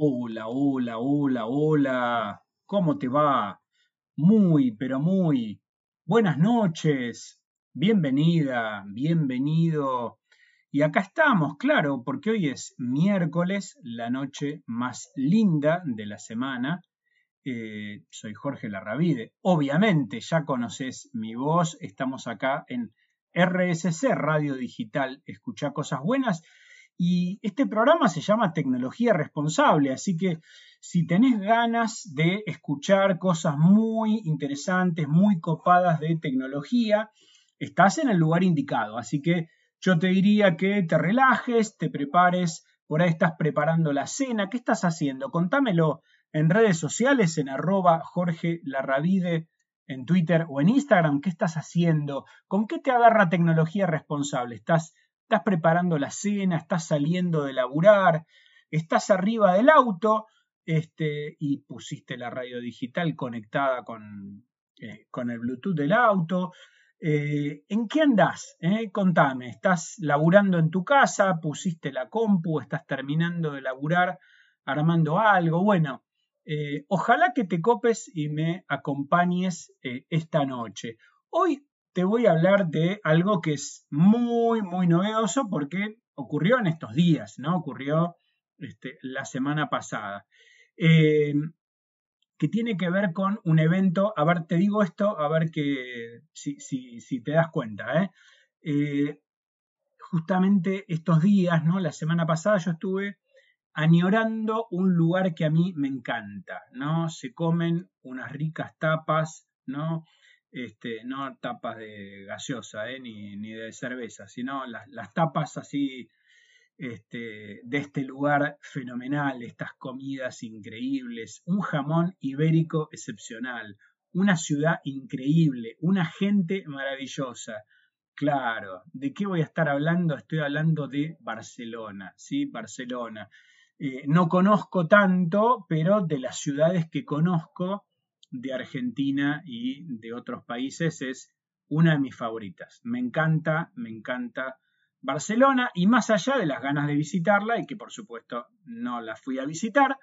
Hola, hola, hola, hola. ¿Cómo te va? Muy, pero muy. Buenas noches. Bienvenida, bienvenido. Y acá estamos, claro, porque hoy es miércoles, la noche más linda de la semana. Eh, soy Jorge Larravide. Obviamente ya conoces mi voz. Estamos acá en RSC, Radio Digital. Escucha cosas buenas. Y este programa se llama Tecnología Responsable, así que si tenés ganas de escuchar cosas muy interesantes, muy copadas de tecnología, estás en el lugar indicado. Así que yo te diría que te relajes, te prepares, por ahí estás preparando la cena, ¿qué estás haciendo? Contámelo en redes sociales, en arroba Jorge Larravide, en Twitter o en Instagram, ¿qué estás haciendo? ¿Con qué te agarra tecnología responsable? ¿Estás estás preparando la cena, estás saliendo de laburar, estás arriba del auto este, y pusiste la radio digital conectada con, eh, con el Bluetooth del auto. Eh, ¿En qué andás? Eh? Contame, ¿estás laburando en tu casa? ¿Pusiste la compu? ¿Estás terminando de laburar armando algo? Bueno, ojalá que te copes y me acompañes esta noche. Hoy te voy a hablar de algo que es muy, muy novedoso porque ocurrió en estos días, ¿no? Ocurrió este, la semana pasada. Eh, que tiene que ver con un evento, a ver, te digo esto, a ver que si, si, te das cuenta, ¿eh? ¿eh? justamente estos días, ¿no? La semana pasada yo estuve añorando un lugar que a mí me encanta, ¿no? Se comen unas ricas tapas, ¿no? Este, no tapas de gaseosa eh, ni, ni, de cerveza, sino las, tapas así este, de este lugar fenomenal, estas comidas increíbles, un jamón ibérico excepcional, una ciudad increíble, una gente maravillosa. Claro, ¿de qué voy a estar hablando? Estoy hablando de Barcelona, ¿sí? Barcelona. Eh, no conozco tanto, pero de las ciudades que conozco, de Argentina y de otros países es una de mis favoritas. Me encanta, me encanta Barcelona y más allá de las ganas de visitarla y que por supuesto no la fui a visitar,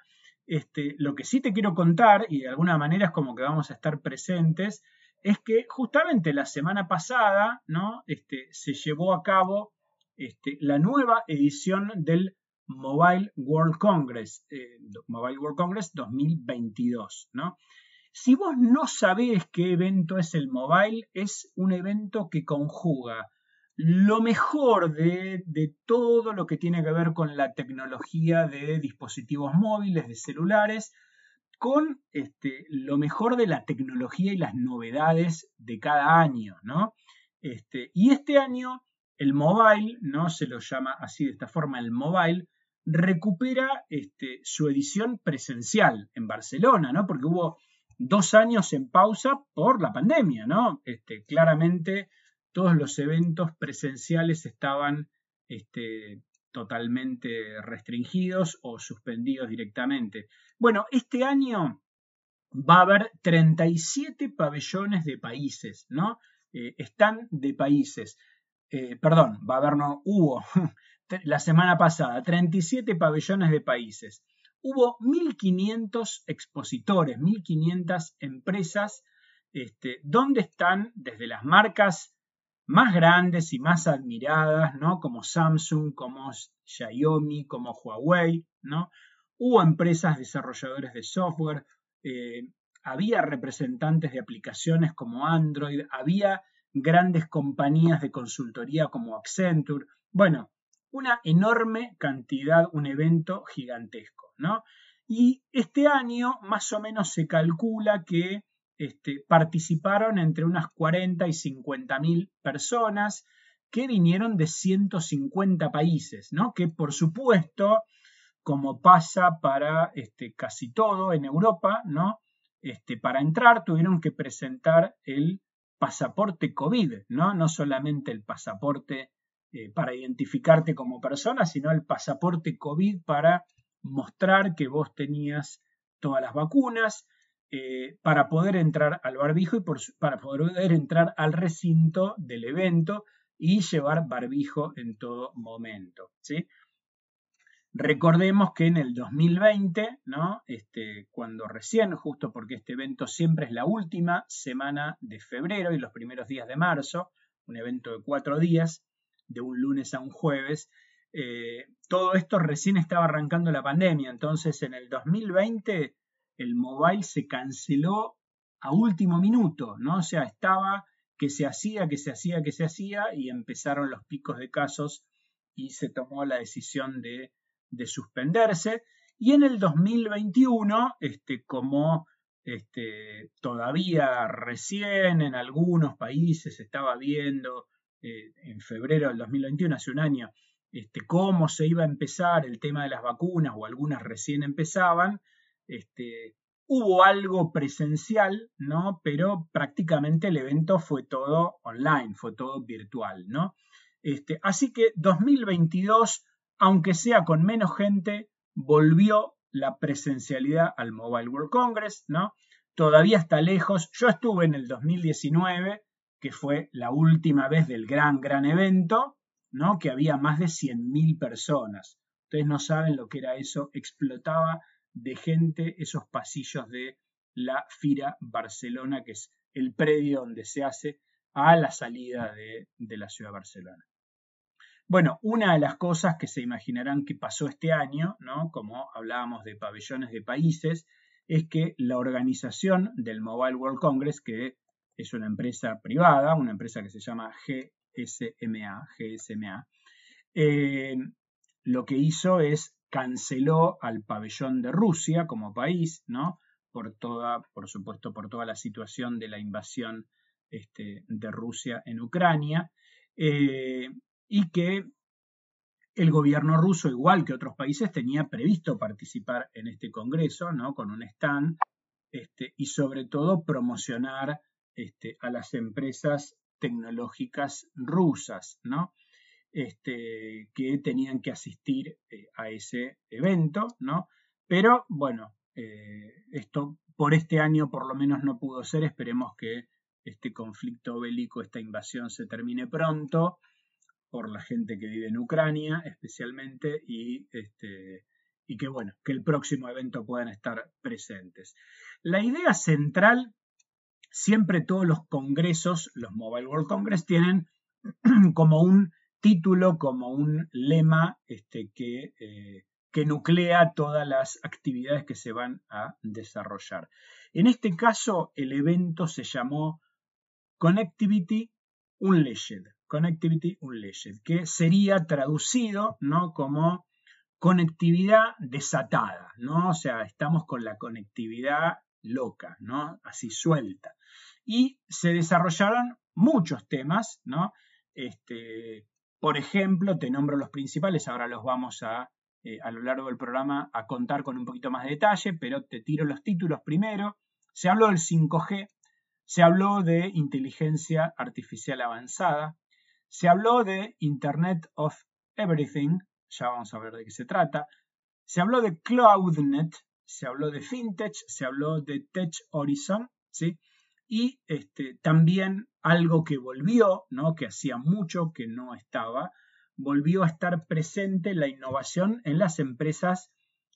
este, lo que sí te quiero contar y de alguna manera es como que vamos a estar presentes es que justamente la semana pasada ¿no? este, se llevó a cabo este, la nueva edición del Mobile World Congress, eh, Mobile World Congress 2022, ¿no? Si vos no sabés qué evento es el mobile, es un evento que conjuga lo mejor de, todo lo que tiene que ver con la tecnología de dispositivos móviles, de celulares, con este, lo mejor de la tecnología y las novedades de cada año, ¿no? Este, y este año el mobile, ¿no? Se lo llama así de esta forma, el mobile, recupera este, su edición presencial en Barcelona, ¿no? Porque hubo dos años en pausa por la pandemia, ¿no? Este, claramente todos los eventos presenciales estaban este, totalmente restringidos o suspendidos directamente. Bueno, este año va a haber 37 pabellones de países, ¿no? Eh, están de países. Eh, perdón, va a haber, no, hubo la semana pasada 37 pabellones de países hubo 1.500 expositores, 1.500 empresas, este, donde están desde las marcas más grandes y más admiradas, ¿no? Como Samsung, como Xiaomi, como Huawei, ¿no? Hubo empresas desarrolladores de software, eh, había representantes de aplicaciones como Android, había grandes compañías de consultoría como Accenture. Bueno, una enorme cantidad, un evento gigantesco, ¿no? Y este año más o menos se calcula que este, participaron entre unas 40 y 50 mil personas que vinieron de 150 países, ¿no? Que por supuesto, como pasa para este, casi todo en Europa, ¿no? Este, para entrar tuvieron que presentar el pasaporte COVID, ¿no? No solamente el pasaporte eh, para identificarte como persona, sino el pasaporte COVID para mostrar que vos tenías todas las vacunas, eh, para poder entrar al barbijo y para poder entrar al recinto del evento y llevar barbijo en todo momento. ¿sí? Recordemos que en el 2020, ¿no? Este, cuando recién, justo porque este evento siempre es la última semana de febrero y los primeros días de marzo, un evento de cuatro días, de un lunes a un jueves, eh, todo esto recién estaba arrancando la pandemia, entonces en el 2020 el mobile se canceló a último minuto, ¿no? O sea, estaba que se hacía, que se hacía, que se hacía y empezaron los picos de casos y se tomó la decisión de de suspenderse. Y en el 2021, este, como este, todavía recién en algunos países estaba viendo eh, en febrero del 2021, hace un año, este, cómo se iba a empezar el tema de las vacunas o algunas recién empezaban, este, hubo algo presencial, ¿no? Pero prácticamente el evento fue todo online, fue todo virtual, ¿no? Este, así que 2022 aunque sea con menos gente, volvió la presencialidad al Mobile World Congress, ¿no? Todavía está lejos. Yo estuve en el 2019, que fue la última vez del gran, gran evento, ¿no? Que había más de 100.000 personas. Ustedes no saben lo que era eso, explotaba de gente esos pasillos de la Fira Barcelona, que es el predio donde se hace a la salida de, de la ciudad de Barcelona. Bueno, una de las cosas que se imaginarán que pasó este año, ¿no? como hablábamos de pabellones de países, es que la organización del Mobile World Congress, que es una empresa privada, una empresa que se llama GSMA, GSMA eh, lo que hizo es canceló al pabellón de Rusia como país, ¿no? Por toda, por supuesto, por toda la situación de la invasión este, de Rusia en Ucrania. Eh, y que el gobierno ruso, igual que otros países, tenía previsto participar en este Congreso, ¿no? Con un stand, este, y sobre todo promocionar este, a las empresas tecnológicas rusas, ¿no? Este, que tenían que asistir eh, a ese evento, ¿no? Pero bueno, eh, esto por este año por lo menos no pudo ser. Esperemos que este conflicto bélico, esta invasión se termine pronto por la gente que vive en Ucrania especialmente y, este, y que bueno, que el próximo evento puedan estar presentes. La idea central, siempre todos los congresos, los Mobile World Congress, tienen como un título, como un lema este, que, eh, que nuclea todas las actividades que se van a desarrollar. En este caso, el evento se llamó Connectivity Unleashed. Connectivity Unleashed, que sería traducido ¿no? como conectividad desatada, ¿no? O sea, estamos con la conectividad loca, ¿no? Así suelta. Y se desarrollaron muchos temas, ¿no? Este, por ejemplo, te nombro los principales, ahora los vamos a, eh, a lo largo del programa, a contar con un poquito más de detalle, pero te tiro los títulos primero. Se habló del 5G, se habló de inteligencia artificial avanzada, se habló de Internet of Everything, ya vamos a ver de qué se trata. Se habló de CloudNet, se habló de FinTech, se habló de Tech Horizon, ¿sí? Y este, también algo que volvió, ¿no? que hacía mucho que no estaba, volvió a estar presente la innovación en las empresas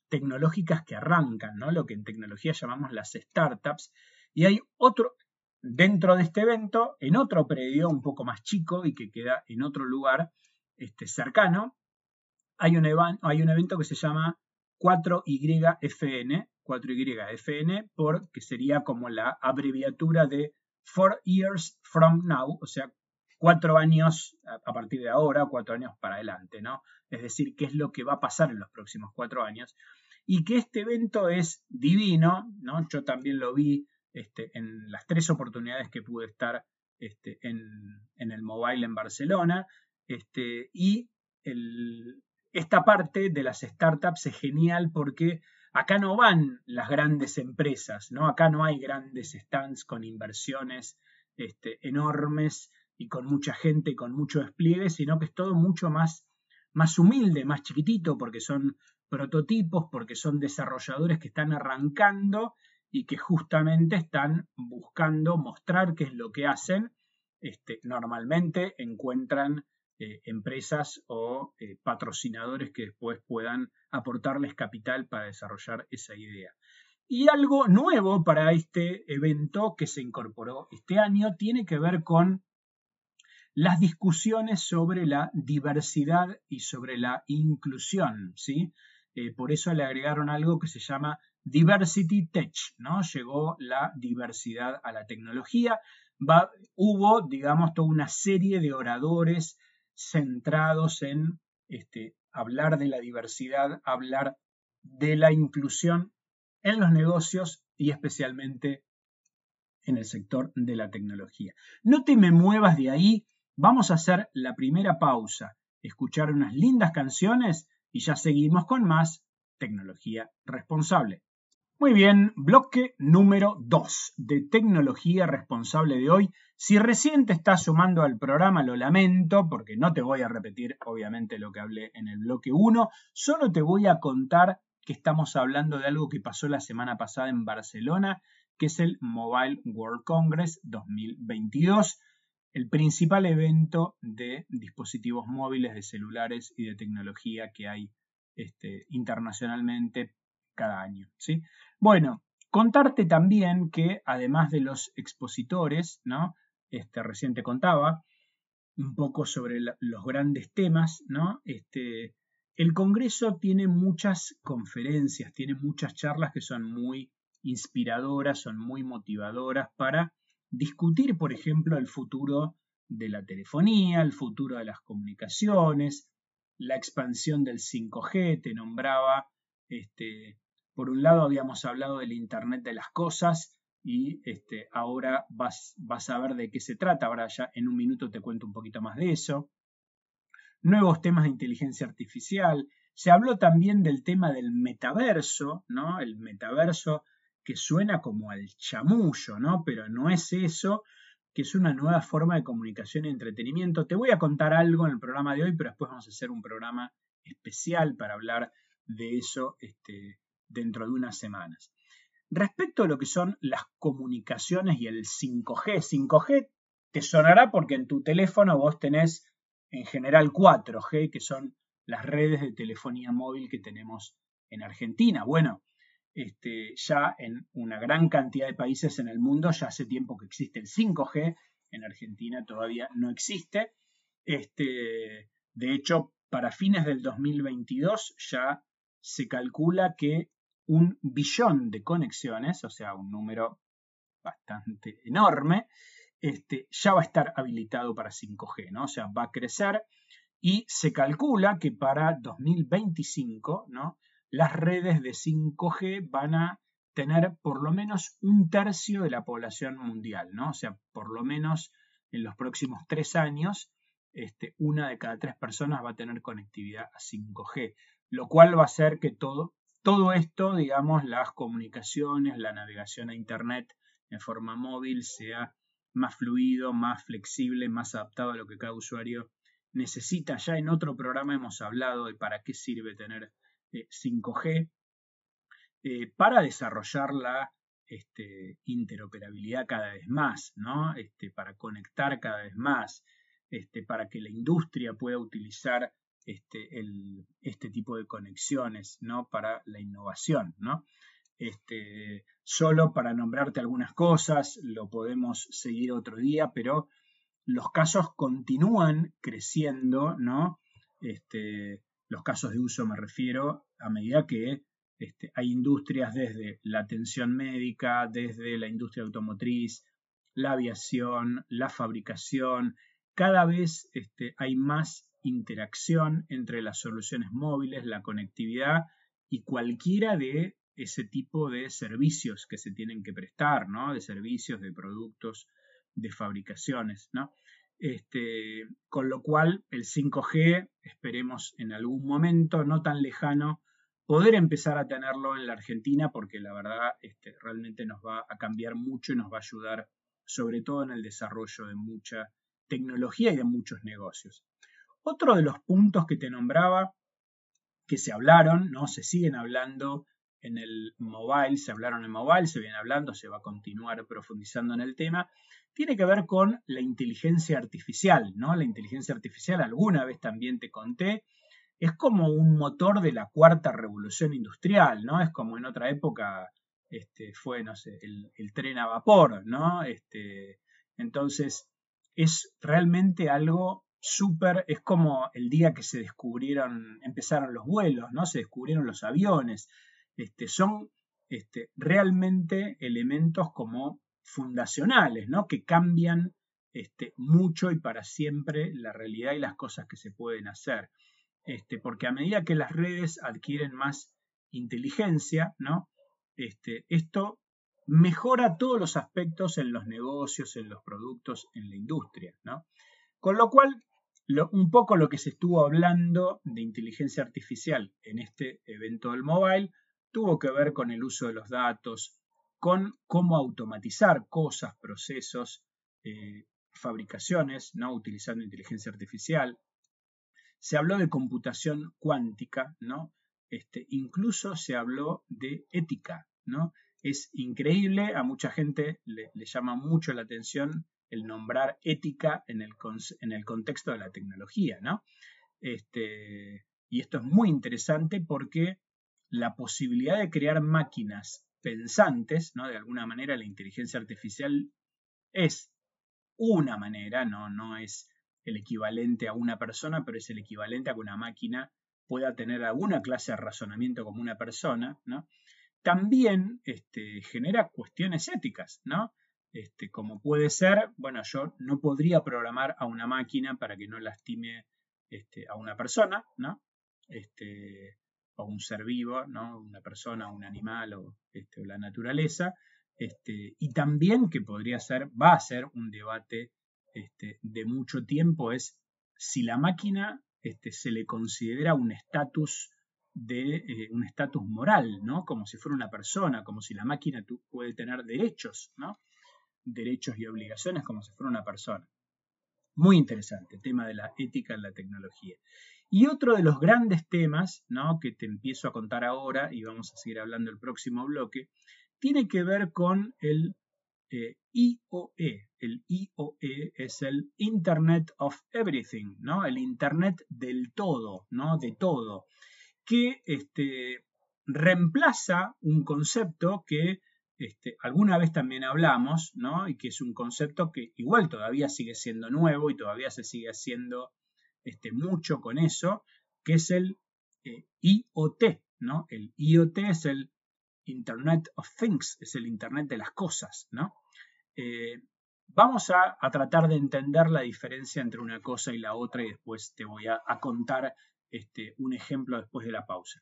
tecnológicas que arrancan, ¿no? lo que en tecnología llamamos las startups. Y hay otro, dentro de este evento, en otro predio un poco más chico y que queda en otro lugar este, cercano, hay un, hay un evento que se llama 4YFN, 4YFN, por, que sería como la abreviatura de Four Years from Now, o sea, cuatro años a partir de ahora, cuatro años para adelante, ¿no? Es decir, qué es lo que va a pasar en los próximos cuatro años. Y que este evento es divino, ¿no? Yo también lo vi este, en las tres oportunidades que pude estar este, en, el mobile en Barcelona. Este, y esta parte de las startups es genial porque acá no van las grandes empresas, ¿no? Acá no hay grandes stands con inversiones enormes y con mucha gente, con mucho despliegue, sino que es todo mucho más, más humilde, más chiquitito, porque son prototipos, porque son desarrolladores que están arrancando y que justamente están buscando mostrar qué es lo que hacen. Este, normalmente encuentran eh, empresas o eh, patrocinadores que después puedan aportarles capital para desarrollar esa idea. Y algo nuevo para este evento que se incorporó este año tiene que ver con las discusiones sobre la diversidad y sobre la inclusión, ¿sí? Eh, por eso le agregaron algo que se llama Diversity Tech, ¿no? Llegó la diversidad a la tecnología. hubo, digamos, toda una serie de oradores centrados en este, hablar de la diversidad, hablar de la inclusión en los negocios y especialmente en el sector de la tecnología. No te me muevas de ahí, vamos a hacer la primera pausa, escuchar unas lindas canciones y ya seguimos con más tecnología responsable. Muy bien, bloque número 2 de tecnología responsable de hoy. Si recién te estás sumando al programa, lo lamento porque no te voy a repetir obviamente lo que hablé en el bloque 1, solo te voy a contar que estamos hablando de algo que pasó la semana pasada en Barcelona, que es el Mobile World Congress 2022, el principal evento de dispositivos móviles, de celulares y de tecnología que hay este, internacionalmente cada año. ¿sí? Bueno, contarte también que además de los expositores, ¿no? Este, recién te contaba un poco sobre los grandes temas, ¿no? Este, el Congreso tiene muchas conferencias, tiene muchas charlas que son muy inspiradoras, son muy motivadoras para discutir, por ejemplo, el futuro de la telefonía, el futuro de las comunicaciones, la expansión del 5G, te nombraba este, por un lado habíamos hablado del Internet de las Cosas y este, ahora vas, a ver de qué se trata. Ahora en un minuto te cuento un poquito más de eso. Nuevos temas de inteligencia artificial. Se habló también del tema del metaverso, ¿no? El metaverso que suena como al chamullo, ¿no? Pero no es eso, que es una nueva forma de comunicación y entretenimiento. Te voy a contar algo en el programa de hoy, pero después vamos a hacer un programa especial para hablar de eso este, dentro de unas semanas. Respecto a lo que son las comunicaciones y el 5G, 5G te sonará porque en tu teléfono vos tenés en general 4G, que son las redes de telefonía móvil que tenemos en Argentina. Bueno, este, ya en una gran cantidad de países en el mundo ya hace tiempo que existe el 5G, en Argentina todavía no existe. Este, de hecho, para fines del 2022 ya se calcula que un billón de conexiones, o sea, un número bastante enorme, este, ya va a estar habilitado para 5G, ¿no? O sea, va a crecer y se calcula que para 2025, ¿no? Las redes de 5G van a tener por lo menos un tercio de la población mundial, ¿no? O sea, por lo menos en los próximos tres años, este, una de cada tres personas va a tener conectividad a 5G, lo cual va a hacer que todo todo esto, digamos, las comunicaciones, la navegación a Internet en forma móvil sea más fluido, más flexible, más adaptado a lo que cada usuario necesita. Ya en otro programa hemos hablado de para qué sirve tener 5G, eh, eh, para desarrollar la este, interoperabilidad cada vez más, ¿no? Este, para conectar cada vez más, este, para que la industria pueda utilizar este, este tipo de conexiones ¿no? para la innovación. ¿no? Este, solo para nombrarte algunas cosas, lo podemos seguir otro día, pero los casos continúan creciendo, ¿no? Este, los casos de uso me refiero a medida que este, hay industrias desde la atención médica, desde la industria automotriz, la aviación, la fabricación, cada vez este, hay más interacción entre las soluciones móviles, la conectividad y cualquiera de ese tipo de servicios que se tienen que prestar, ¿no? De servicios, de productos, de fabricaciones, ¿no? Este, con lo cual el 5G, esperemos en algún momento no tan lejano, poder empezar a tenerlo en la Argentina, porque la verdad este, realmente nos va a cambiar mucho y nos va a ayudar, sobre todo en el desarrollo de mucha tecnología y de muchos negocios. Otro de los puntos que te nombraba, que se hablaron, ¿no? Se siguen hablando en el mobile, se hablaron en mobile, se viene hablando, se va a continuar profundizando en el tema, tiene que ver con la inteligencia artificial, ¿no? La inteligencia artificial, alguna vez también te conté, es como un motor de la cuarta revolución industrial, ¿no? Es como en otra época este, fue, no sé, el, tren a vapor, ¿no? Este, entonces, es realmente algo súper, es como el día que se descubrieron, empezaron los vuelos, ¿no? Se descubrieron los aviones, este, son este, realmente elementos como fundacionales, ¿no? Que cambian este, mucho y para siempre la realidad y las cosas que se pueden hacer. Este, porque a medida que las redes adquieren más inteligencia, ¿no? Este, esto mejora todos los aspectos en los negocios, en los productos, en la industria, ¿no? Con lo cual, un poco lo que se estuvo hablando de inteligencia artificial en este evento del mobile tuvo que ver con el uso de los datos, con cómo automatizar cosas, procesos, eh, fabricaciones, ¿no? utilizando inteligencia artificial. Se habló de computación cuántica, ¿no? Este, incluso se habló de ética, ¿no? Es increíble, a mucha gente le, llama mucho la atención el nombrar ética en el, contexto de la tecnología, ¿no? Este, y esto es muy interesante porque la posibilidad de crear máquinas pensantes, ¿no? De alguna manera la inteligencia artificial es una manera, no, no es el equivalente a una persona, pero es el equivalente a que una máquina pueda tener alguna clase de razonamiento como una persona, ¿no? También este, genera cuestiones éticas, ¿no? Este, como puede ser, bueno, yo no podría programar a una máquina para que no lastime este, a una persona, ¿no? Este, o un ser vivo, ¿no? Una persona, un animal o, este, la naturaleza. Este, y también que podría ser, va a ser un debate de mucho tiempo, es si la máquina se le considera un estatus de eh, un estatus moral, ¿no? Como si fuera una persona, como si la máquina puede tener derechos, ¿no? Derechos y obligaciones como si fuera una persona. Muy interesante, el tema de la ética en la tecnología. Y otro de los grandes temas, ¿no? Que te empiezo a contar ahora y vamos a seguir hablando el próximo bloque, tiene que ver con el eh, IoE. El IoE es el Internet of Everything, ¿no? El Internet del todo, ¿no? De todo, que este, reemplaza un concepto que este, alguna vez también hablamos, ¿no? Y que es un concepto que igual todavía sigue siendo nuevo y todavía se sigue haciendo este, mucho con eso, que es el eh, IoT, ¿no? El IoT es el Internet of Things, es el Internet de las cosas, ¿no? Eh, vamos a, tratar de entender la diferencia entre una cosa y la otra y después te voy a, contar este, un ejemplo después de la pausa.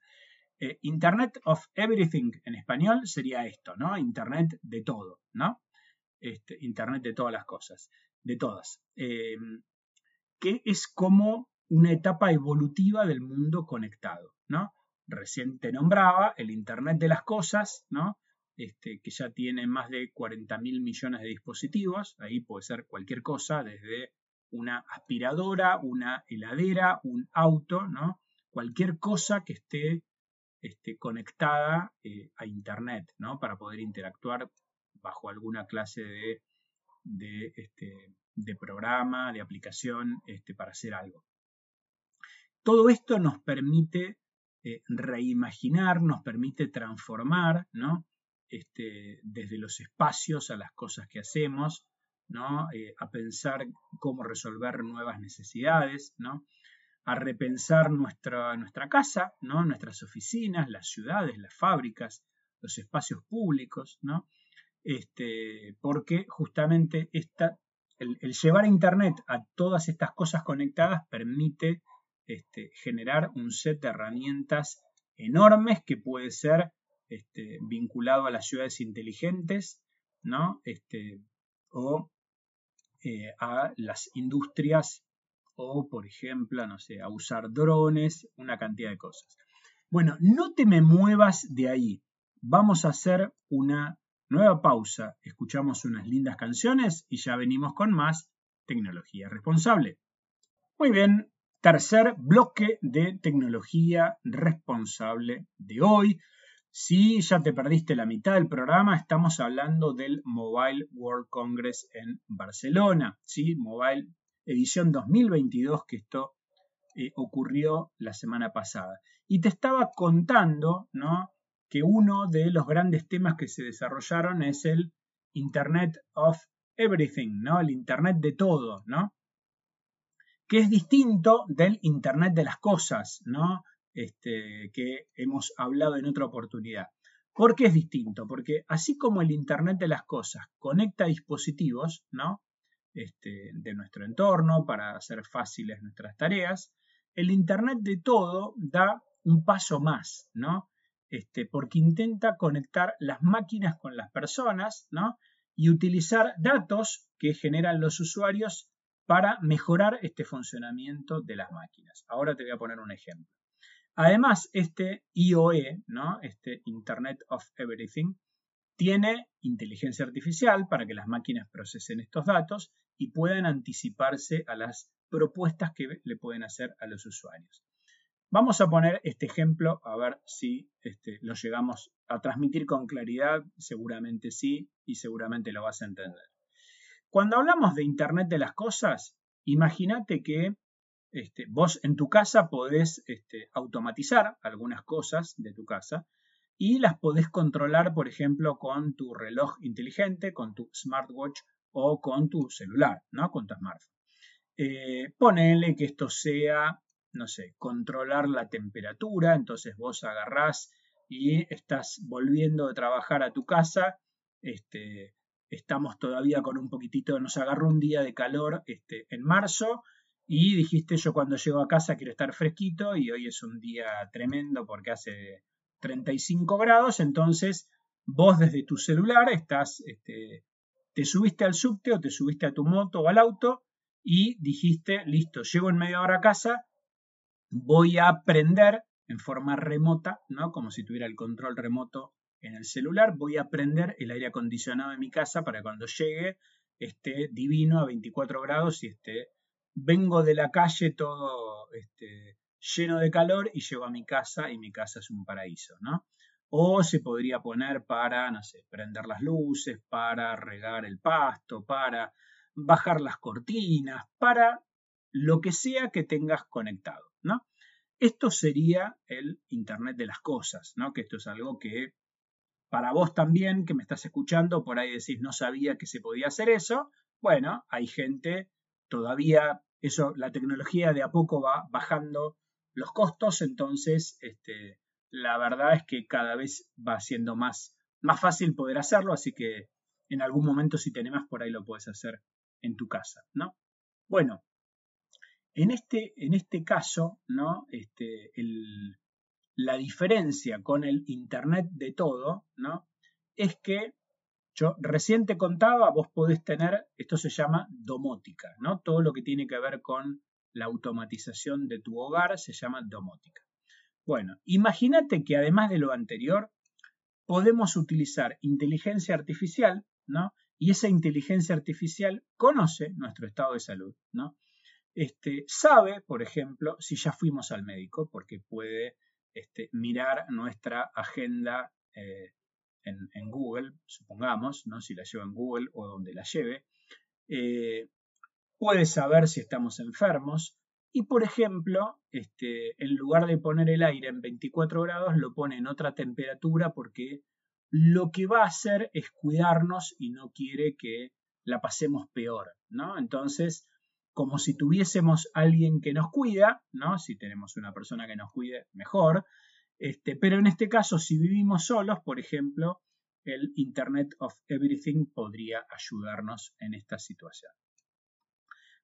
Eh, Internet of Everything en español sería esto, ¿no? Internet de todo, ¿no? Este, Internet de todas las cosas, de todas. Eh, que es como una etapa evolutiva del mundo conectado, ¿no? recién te nombraba, el Internet de las Cosas, ¿no? Este, que ya tiene más de 40 mil millones de dispositivos, ahí puede ser cualquier cosa, desde una aspiradora, una heladera, un auto, ¿no? Cualquier cosa que esté, esté conectada eh, a Internet, ¿no? Para poder interactuar bajo alguna clase de, de, este, de programa, de aplicación, este, para hacer algo. Todo esto nos permite eh, reimaginar, nos permite transformar, ¿no? Este, desde los espacios a las cosas que hacemos, ¿no? Eh, a pensar cómo resolver nuevas necesidades, ¿no? A repensar nuestra, nuestra casa, ¿no? nuestras oficinas, las ciudades, las fábricas, los espacios públicos, ¿no? Este, porque justamente esta, el, llevar Internet a todas estas cosas conectadas permite este, generar un set de herramientas enormes que puede ser este, vinculado a las ciudades inteligentes, ¿no? Este, o eh, a las industrias, o por ejemplo, no sé, a usar drones, una cantidad de cosas. Bueno, no te me muevas de ahí. Vamos a hacer una nueva pausa. Escuchamos unas lindas canciones y ya venimos con más tecnología responsable. Muy bien, tercer bloque de tecnología responsable de hoy. Si ya te perdiste la mitad del programa, estamos hablando del Mobile World Congress en Barcelona, ¿sí? Mobile edición 2022, que esto eh, ocurrió la semana pasada. Y te estaba contando, ¿no? Que uno de los grandes temas que se desarrollaron es el Internet of Everything, ¿no? El Internet de todo, ¿no? Que es distinto del Internet de las cosas, ¿no? Este, que hemos hablado en otra oportunidad. ¿Por qué es distinto? Porque así como el Internet de las cosas conecta dispositivos, ¿no? Este, de nuestro entorno para hacer fáciles nuestras tareas, el Internet de todo da un paso más, ¿no? Este, porque intenta conectar las máquinas con las personas, ¿no? Y utilizar datos que generan los usuarios para mejorar este funcionamiento de las máquinas. Ahora te voy a poner un ejemplo. Además, este IOE, ¿no? este Internet of Everything, tiene inteligencia artificial para que las máquinas procesen estos datos y puedan anticiparse a las propuestas que le pueden hacer a los usuarios. Vamos a poner este ejemplo a ver si este, lo llegamos a transmitir con claridad. Seguramente sí y seguramente lo vas a entender. Cuando hablamos de Internet de las Cosas, imagínate que este, vos en tu casa podés este, automatizar algunas cosas de tu casa y las podés controlar, por ejemplo, con tu reloj inteligente, con tu smartwatch o con tu celular, ¿no? Con tu smartphone. Eh, ponele que esto sea, no sé, controlar la temperatura, entonces vos agarrás y estás volviendo de trabajar a tu casa, este, estamos todavía con un poquitito, nos agarró un día de calor este, en marzo, y dijiste, yo cuando llego a casa quiero estar fresquito y hoy es un día tremendo porque hace 35 grados, entonces vos desde tu celular estás, este, te subiste al subte o te subiste a tu moto o al auto y dijiste, listo, llego en media hora a casa, voy a prender en forma remota, ¿no? Como si tuviera el control remoto en el celular, voy a prender el aire acondicionado de mi casa para cuando llegue esté divino a 24 grados y esté vengo de la calle todo este, lleno de calor y llego a mi casa y mi casa es un paraíso, ¿no? O se podría poner para, no sé, prender las luces, para regar el pasto, para bajar las cortinas, para lo que sea que tengas conectado, ¿no? Esto sería el Internet de las cosas, ¿no? Que esto es algo que para vos también, que me estás escuchando, por ahí decís, no sabía que se podía hacer eso. Bueno, hay gente todavía eso, la tecnología de a poco va bajando los costos, entonces este, la verdad es que cada vez va siendo más, más fácil poder hacerlo, así que en algún momento si tenés más por ahí lo puedes hacer en tu casa, ¿no? Bueno, en este, en este caso, ¿no? Este, la diferencia con el Internet de todo, ¿no? Es que yo recién te contaba, vos podés tener, esto se llama domótica, ¿no? Todo lo que tiene que ver con la automatización de tu hogar se llama domótica. Bueno, imagínate que además de lo anterior, podemos utilizar inteligencia artificial, ¿no? Y esa inteligencia artificial conoce nuestro estado de salud, ¿no? Este, sabe, por ejemplo, si ya fuimos al médico, porque puede este, mirar nuestra agenda eh, en, Google, supongamos, ¿no? si la lleva en Google o donde la lleve, eh, puede saber si estamos enfermos y, por ejemplo, este, en lugar de poner el aire en 24 grados, lo pone en otra temperatura porque lo que va a hacer es cuidarnos y no quiere que la pasemos peor, ¿no? Entonces, como si tuviésemos alguien que nos cuida, ¿no? Si tenemos una persona que nos cuide, mejor. Este, pero en este caso, si vivimos solos, por ejemplo, el Internet of Everything podría ayudarnos en esta situación.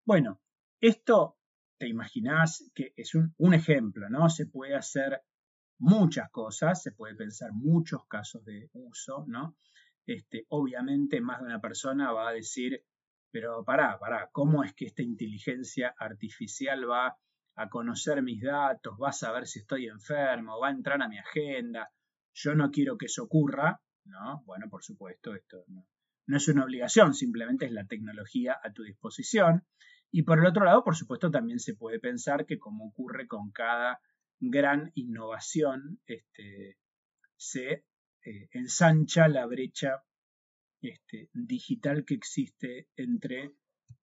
Bueno, esto te imaginas que es un, ejemplo, ¿no? Se puede hacer muchas cosas, se puede pensar muchos casos de uso, ¿no? Este, obviamente más de una persona va a decir, pero pará, pará, ¿cómo es que esta inteligencia artificial va a conocer mis datos, va a saber si estoy enfermo, va a entrar a mi agenda. Yo no quiero que eso ocurra, ¿no? Bueno, por supuesto, esto no es una obligación, simplemente es la tecnología a tu disposición. Y por el otro lado, por supuesto, también se puede pensar que como ocurre con cada gran innovación, este, se eh, ensancha la brecha este, digital que existe entre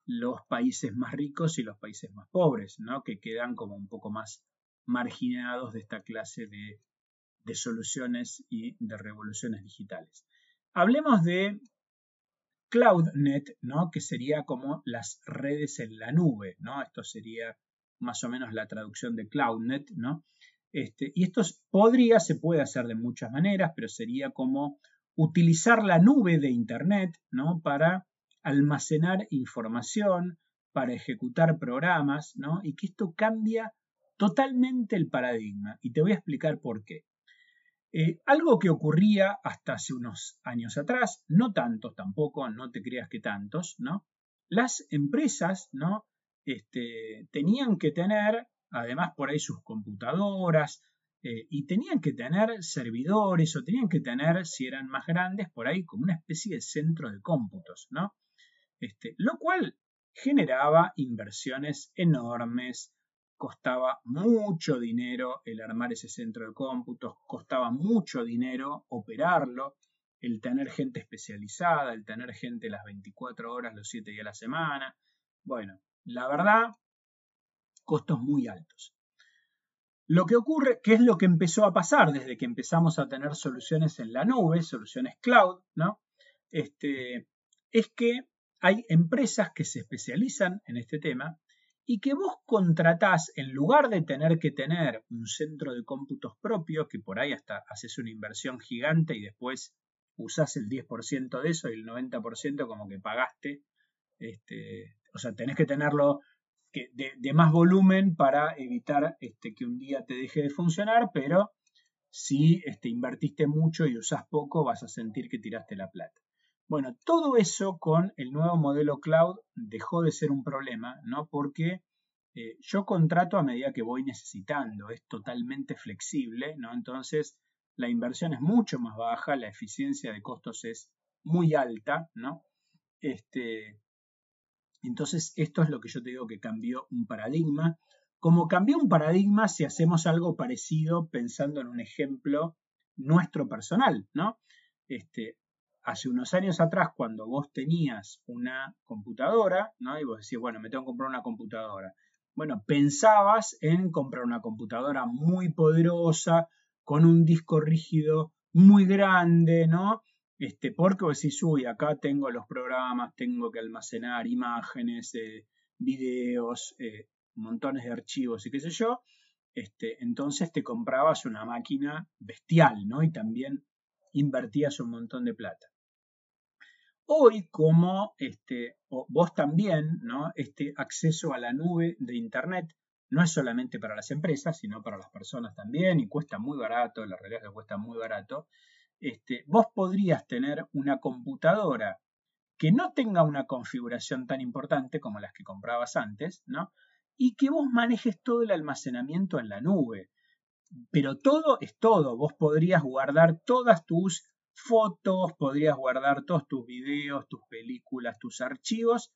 los países más ricos y los países más pobres, ¿no? que quedan como un poco más marginados de esta clase de, de soluciones y de revoluciones digitales. Hablemos de CloudNet, ¿no? que sería como las redes en la nube. ¿no? Esto sería más o menos la traducción de CloudNet. ¿no? Este, y esto podría, se puede hacer de muchas maneras, pero sería como utilizar la nube de Internet ¿no? para almacenar información, para ejecutar programas, ¿no? y que esto cambia totalmente el paradigma. Y te voy a explicar por qué. Eh, algo que ocurría hasta hace unos años atrás, no tantos tampoco, no te creas que tantos, ¿no? Las empresas, ¿no? Este, tenían que tener además por ahí sus computadoras, eh, y tenían que tener servidores o tenían que tener, si eran más grandes, por ahí como una especie de centro de cómputos, ¿no? Este, lo cual generaba inversiones enormes, costaba mucho dinero el armar ese centro de cómputos, costaba mucho dinero operarlo, el tener gente especializada, el tener gente las 24 horas, los 7 días a la semana. Bueno, la verdad, costos muy altos. Lo que ocurre, ¿qué es lo que empezó a pasar desde que empezamos a tener soluciones en la nube, soluciones cloud, ¿no? Este, es que hay empresas que se especializan en este tema y que vos contratás, en lugar de tener que tener un centro de cómputos propio, que por ahí hasta haces una inversión gigante y después usás el 10% de eso y el 90% como que pagaste, este, o sea, tenés que tenerlo de, más volumen para evitar este, que un día te deje de funcionar, pero si este, invertiste mucho y usas poco, vas a sentir que tiraste la plata. Bueno, todo eso con el nuevo modelo cloud dejó de ser un problema, ¿no? Porque eh, yo contrato a medida que voy necesitando, es totalmente flexible, ¿no? Entonces, la inversión es mucho más baja, la eficiencia de costos es muy alta, ¿no? Este, entonces, esto es lo que yo te digo que cambió un paradigma. Como cambió un paradigma si hacemos algo parecido pensando en un ejemplo nuestro personal, ¿no? Este, hace unos años atrás, cuando vos tenías una computadora, ¿no? Y vos decías, bueno, me tengo que comprar una computadora. Bueno, pensabas en comprar una computadora muy poderosa, con un disco rígido muy grande, ¿no? Este, porque vos decís, uy, acá tengo los programas, tengo que almacenar imágenes, eh, videos, eh, montones de archivos y qué sé yo. Este, entonces te comprabas una máquina bestial, ¿no? Y también invertías un montón de plata. Hoy, como este, vos también, ¿no? Este acceso a la nube de Internet no es solamente para las empresas, sino para las personas también, y cuesta muy barato, la realidad es que cuesta muy barato. Este, vos podrías tener una computadora que no tenga una configuración tan importante como las que comprabas antes, ¿no? Y que vos manejes todo el almacenamiento en la nube. Pero todo es todo. Vos podrías guardar todas tus fotos, podrías guardar todos tus videos, tus películas, tus archivos.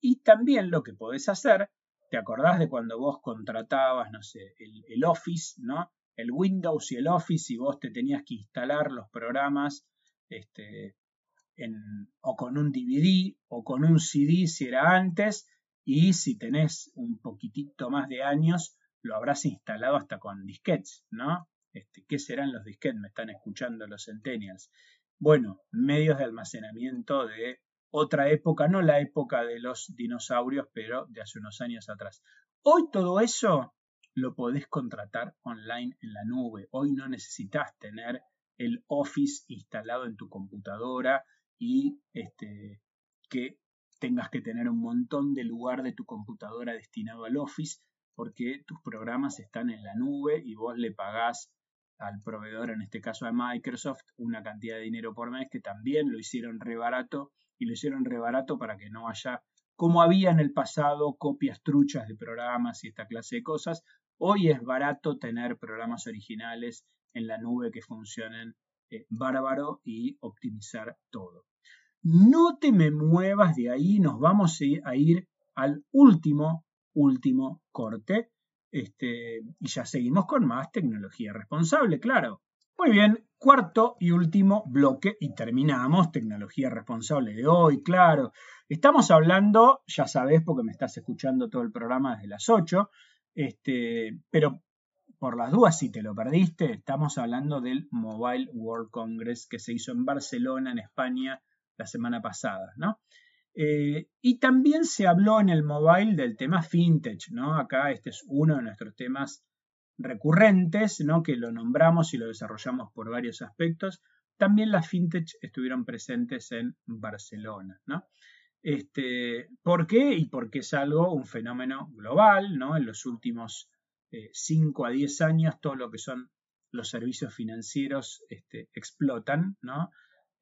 Y también lo que podés hacer, ¿te acordás de cuando vos contratabas, no sé, el, el Office, ¿no? el Windows y el Office y vos te tenías que instalar los programas este, o con un DVD o con un CD si era antes y si tenés un poquitito más de años lo habrás instalado hasta con disquetes, ¿no? Este, ¿Qué serán los disquetes? Me están escuchando los centennials. Bueno, medios de almacenamiento de otra época, no la época de los dinosaurios, pero de hace unos años atrás. Hoy todo eso lo podés contratar online en la nube. Hoy no necesitas tener el Office instalado en tu computadora y este, que tengas que tener un montón de lugar de tu computadora destinado al Office porque tus programas están en la nube y vos le pagás al proveedor, en este caso a Microsoft, una cantidad de dinero por mes que también lo hicieron re barato y lo hicieron re barato para que no haya, como había en el pasado, copias truchas de programas y esta clase de cosas, Hoy es barato tener programas originales en la nube que funcionen eh, bárbaro y optimizar todo. No te me muevas de ahí, nos vamos a ir al último, último corte. Este, y ya seguimos con más tecnología responsable, claro. Muy bien, cuarto y último bloque y terminamos. Tecnología responsable de hoy, claro. Estamos hablando, ya sabes, porque me estás escuchando todo el programa desde las 8, este, pero por las dudas, si te lo perdiste, estamos hablando del Mobile World Congress que se hizo en Barcelona, en España, la semana pasada, ¿no? Eh, y también se habló en el mobile del tema fintech, ¿no? Acá este es uno de nuestros temas recurrentes, ¿no? Que lo nombramos y lo desarrollamos por varios aspectos. También las fintech estuvieron presentes en Barcelona, ¿no? Este, ¿Por qué? Y porque es algo, un fenómeno global, ¿no? En los últimos 5 eh, a 10 años, todo lo que son los servicios financieros este, explotan, ¿no?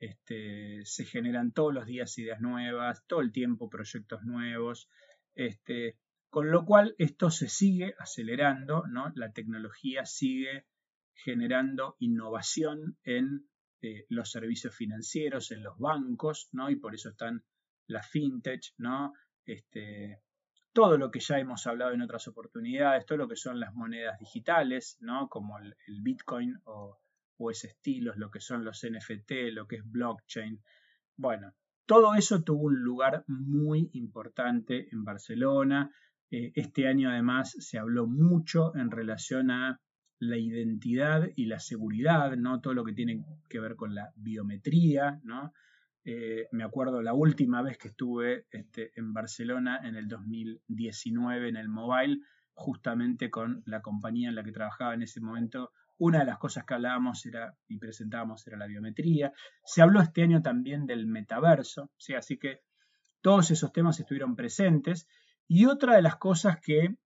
Este, se generan todos los días ideas nuevas, todo el tiempo proyectos nuevos, este, con lo cual esto se sigue acelerando. La tecnología sigue generando innovación en eh, los servicios financieros, en los bancos. Y por eso están las fintech. Este, todo lo que ya hemos hablado en otras oportunidades, todo lo que son las monedas digitales. Como el Bitcoin o, o ese estilo, lo que son los NFT, lo que es blockchain. Bueno, todo eso tuvo un lugar muy importante en Barcelona. Eh, este año además se habló mucho en relación a la identidad y la seguridad, ¿no? Todo lo que tiene que ver con la biometría, ¿no? Eh, me acuerdo la última vez que estuve este, en Barcelona en el 2019 en el mobile, justamente con la compañía en la que trabajaba en ese momento, una de las cosas que hablábamos era, y presentábamos era la biometría. Se habló este año también del metaverso, ¿sí? así que todos esos temas estuvieron presentes. Y otra de las cosas que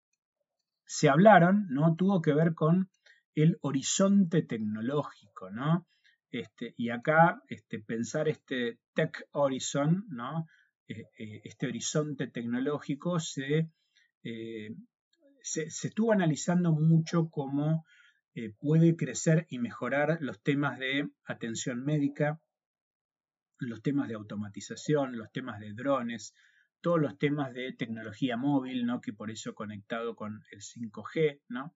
se hablaron, ¿no? Tuvo que ver con el horizonte tecnológico, ¿no? Este, y acá este, pensar este Tech Horizon, ¿no? Eh, eh, este horizonte tecnológico se, eh, se, se, estuvo analizando mucho como eh, puede crecer y mejorar los temas de atención médica, los temas de automatización, los temas de drones, todos los temas de tecnología móvil, ¿no? que por eso conectado con el 5G, ¿no?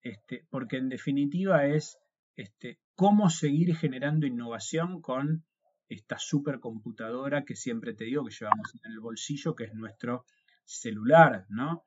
Este, porque en definitiva es este, cómo seguir generando innovación con esta supercomputadora que siempre te digo que llevamos en el bolsillo, que es nuestro celular, ¿no?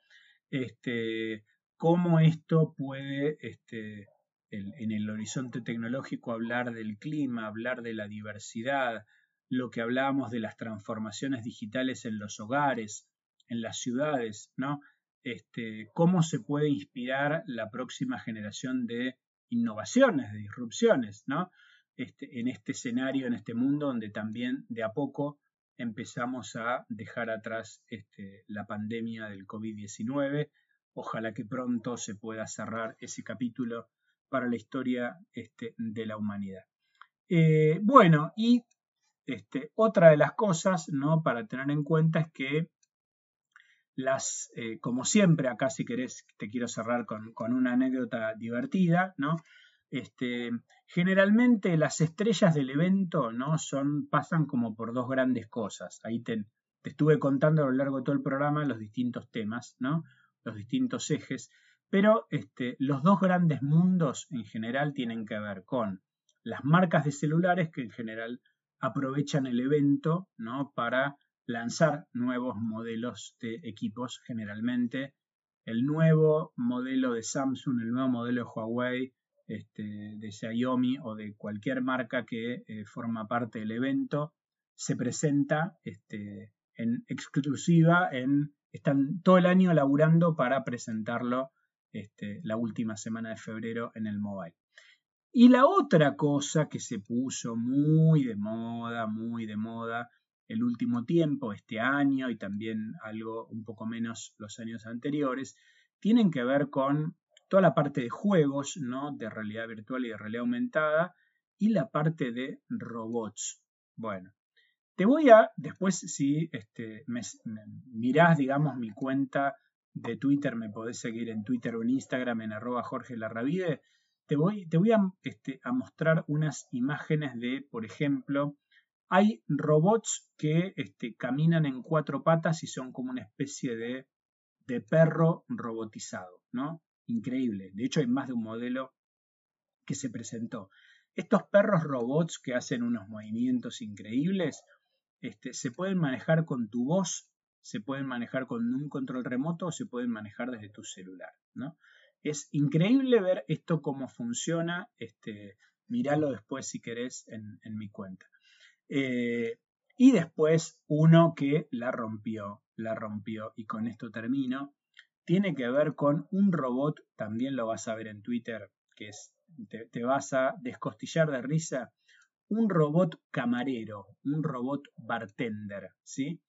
Este, cómo esto puede este, en el horizonte tecnológico hablar del clima, hablar de la diversidad, lo que hablábamos de las transformaciones digitales en los hogares, en las ciudades, ¿no? Este, cómo se puede inspirar la próxima generación de innovaciones, de disrupciones, ¿no? Este, en este escenario, en este mundo donde también de a poco empezamos a dejar atrás este, la pandemia del COVID-19, Ojalá que pronto se pueda cerrar ese capítulo para la historia este, de la humanidad. Eh, bueno, y este, otra de las cosas ¿no? para tener en cuenta es que las, eh, como siempre, acá si querés, te quiero cerrar con, una anécdota divertida, ¿no? Este, generalmente las estrellas del evento ¿no? Son, pasan como por dos grandes cosas. Ahí te, te, estuve contando a lo largo de todo el programa los distintos temas, ¿no? Los distintos ejes, pero este, los dos grandes mundos en general tienen que ver con las marcas de celulares que en general aprovechan el evento ¿no? para lanzar nuevos modelos de equipos generalmente. El nuevo modelo de Samsung, el nuevo modelo de Huawei, este, de Xiaomi o de cualquier marca que eh, forma parte del evento, se presenta este, en exclusiva en están todo el año laburando para presentarlo este, la última semana de febrero en el mobile. Y la otra cosa que se puso muy de moda, muy de moda el último tiempo, este año y también algo un poco menos los años anteriores, tienen que ver con toda la parte de juegos, ¿no? De realidad virtual y de realidad aumentada y la parte de robots. Bueno, te voy a, después si este, mirás, digamos, mi cuenta de Twitter, me podés seguir en Twitter o en Instagram en arroba Jorge Larravide, te voy, te voy a, este, a, mostrar unas imágenes de, por ejemplo, hay robots que este, caminan en cuatro patas y son como una especie de, de perro robotizado, ¿no? Increíble. De hecho, hay más de un modelo que se presentó. Estos perros robots que hacen unos movimientos increíbles, este, se pueden manejar con tu voz, se pueden manejar con un control remoto o se pueden manejar desde tu celular. ¿no? Es increíble ver esto cómo funciona. Este, míralo después si querés en, mi cuenta. Eh, y después uno que la rompió, la rompió y con esto termino. Tiene que ver con un robot, también lo vas a ver en Twitter, que es, te, te vas a descostillar de risa. Un robot camarero, un robot bartender, ¿sí?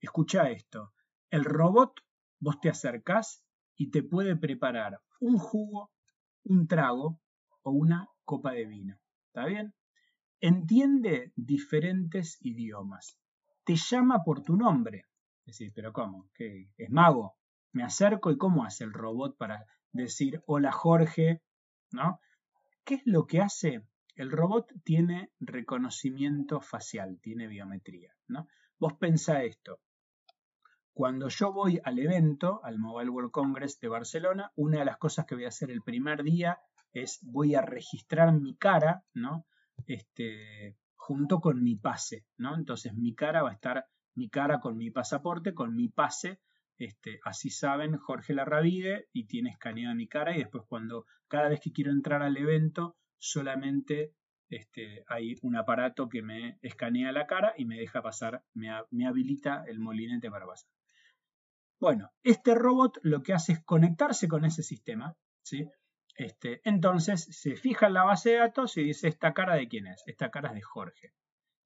Escucha esto. El robot, vos te acercás y te puede preparar un jugo, un trago o una copa de vino. ¿Está bien? Entiende diferentes idiomas. Te llama por tu nombre. Decir, pero ¿cómo? ¿Qué? ¿Es mago? Me acerco y ¿cómo hace el robot para decir hola Jorge? ¿No? ¿Qué es lo que hace? El robot tiene reconocimiento facial, tiene biometría. ¿no? Vos pensá esto. Cuando yo voy al evento, al Mobile World Congress de Barcelona, una de las cosas que voy a hacer el primer día es voy a registrar mi cara, ¿no? Este, junto con mi pase, ¿no? Entonces mi cara va a estar, mi cara con mi pasaporte, con mi pase, este, así saben, Jorge Larravide, y tiene escaneada mi cara, y después cuando, cada vez que quiero entrar al evento, solamente este, hay un aparato que me escanea la cara y me deja pasar, me, habilita el molinete para pasar. Bueno, este robot lo que hace es conectarse con ese sistema, ¿sí? Este, entonces se fija en la base de datos y dice, ¿esta cara de quién es? Esta cara es de Jorge.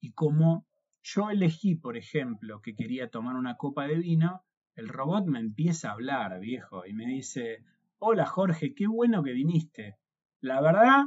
Y como yo elegí, por ejemplo, que quería tomar una copa de vino, el robot me empieza a hablar, viejo, y me dice, hola Jorge, qué bueno que viniste. La verdad,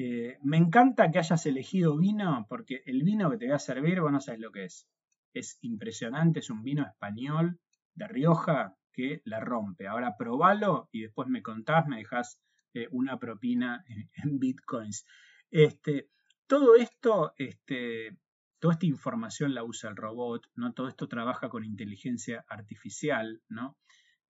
eh, me encanta que hayas elegido vino, porque el vino que te voy a servir, vos no sabes lo que es. Es impresionante, es un vino español de Rioja que la rompe. Ahora probalo y después me contás, me dejas eh, una propina en, bitcoins. Este, todo esto, este, toda esta información la usa el robot, ¿no? Todo esto trabaja con inteligencia artificial, ¿no?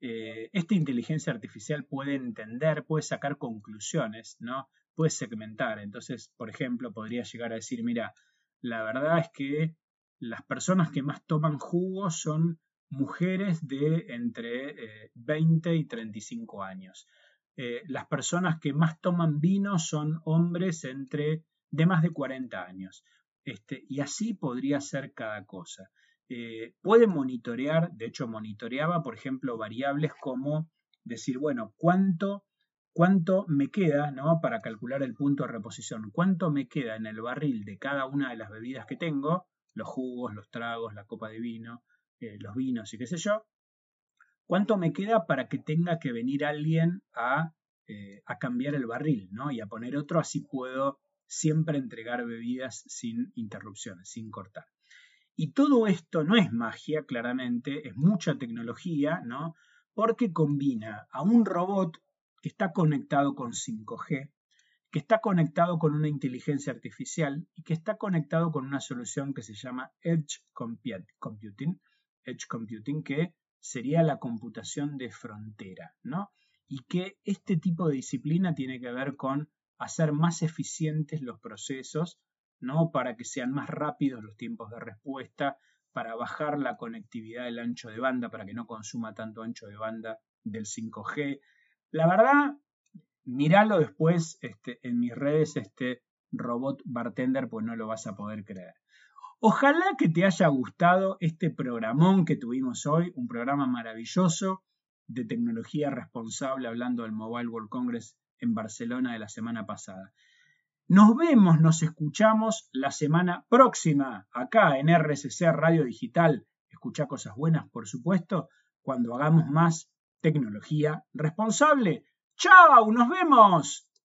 Eh, esta inteligencia artificial puede entender, puede sacar conclusiones, ¿no? Puede segmentar. Entonces, por ejemplo, podría llegar a decir, mira, la verdad es que las personas que más toman jugo son mujeres de entre 20 eh, y 35 años. Eh, las personas que más toman vino son hombres entre de más de 40 años. Este, y así podría ser cada cosa. Eh, puede monitorear, de hecho monitoreaba, por ejemplo, variables como decir, bueno, ¿cuánto, cuánto me queda ¿no? para calcular el punto de reposición? ¿Cuánto me queda en el barril de cada una de las bebidas que tengo? Los jugos, los tragos, la copa de vino, eh, los vinos y qué sé yo, ¿cuánto me queda para que tenga que venir alguien a, eh, a cambiar el barril ¿no? y a poner otro? Así puedo siempre entregar bebidas sin interrupciones, sin cortar. Y todo esto no es magia, claramente, es mucha tecnología, ¿no? Porque combina a un robot que está conectado con 5G, que está conectado con una inteligencia artificial y que está conectado con una solución que se llama Edge Computing, Edge Computing, que sería la computación de frontera, ¿no? Y que este tipo de disciplina tiene que ver con hacer más eficientes los procesos, ¿no? Para que sean más rápidos los tiempos de respuesta, para bajar la conectividad del ancho de banda, para que no consuma tanto ancho de banda del 5G. La verdad, míralo después este, en mis redes, este robot bartender, pues no lo vas a poder creer. Ojalá que te haya gustado este programón que tuvimos hoy, un programa maravilloso de tecnología responsable hablando del Mobile World Congress en Barcelona de la semana pasada. Nos vemos, nos escuchamos la semana próxima acá en RSC Radio Digital. Escucha cosas buenas, por supuesto, cuando hagamos más tecnología responsable. ¡Chao! ¡Nos vemos!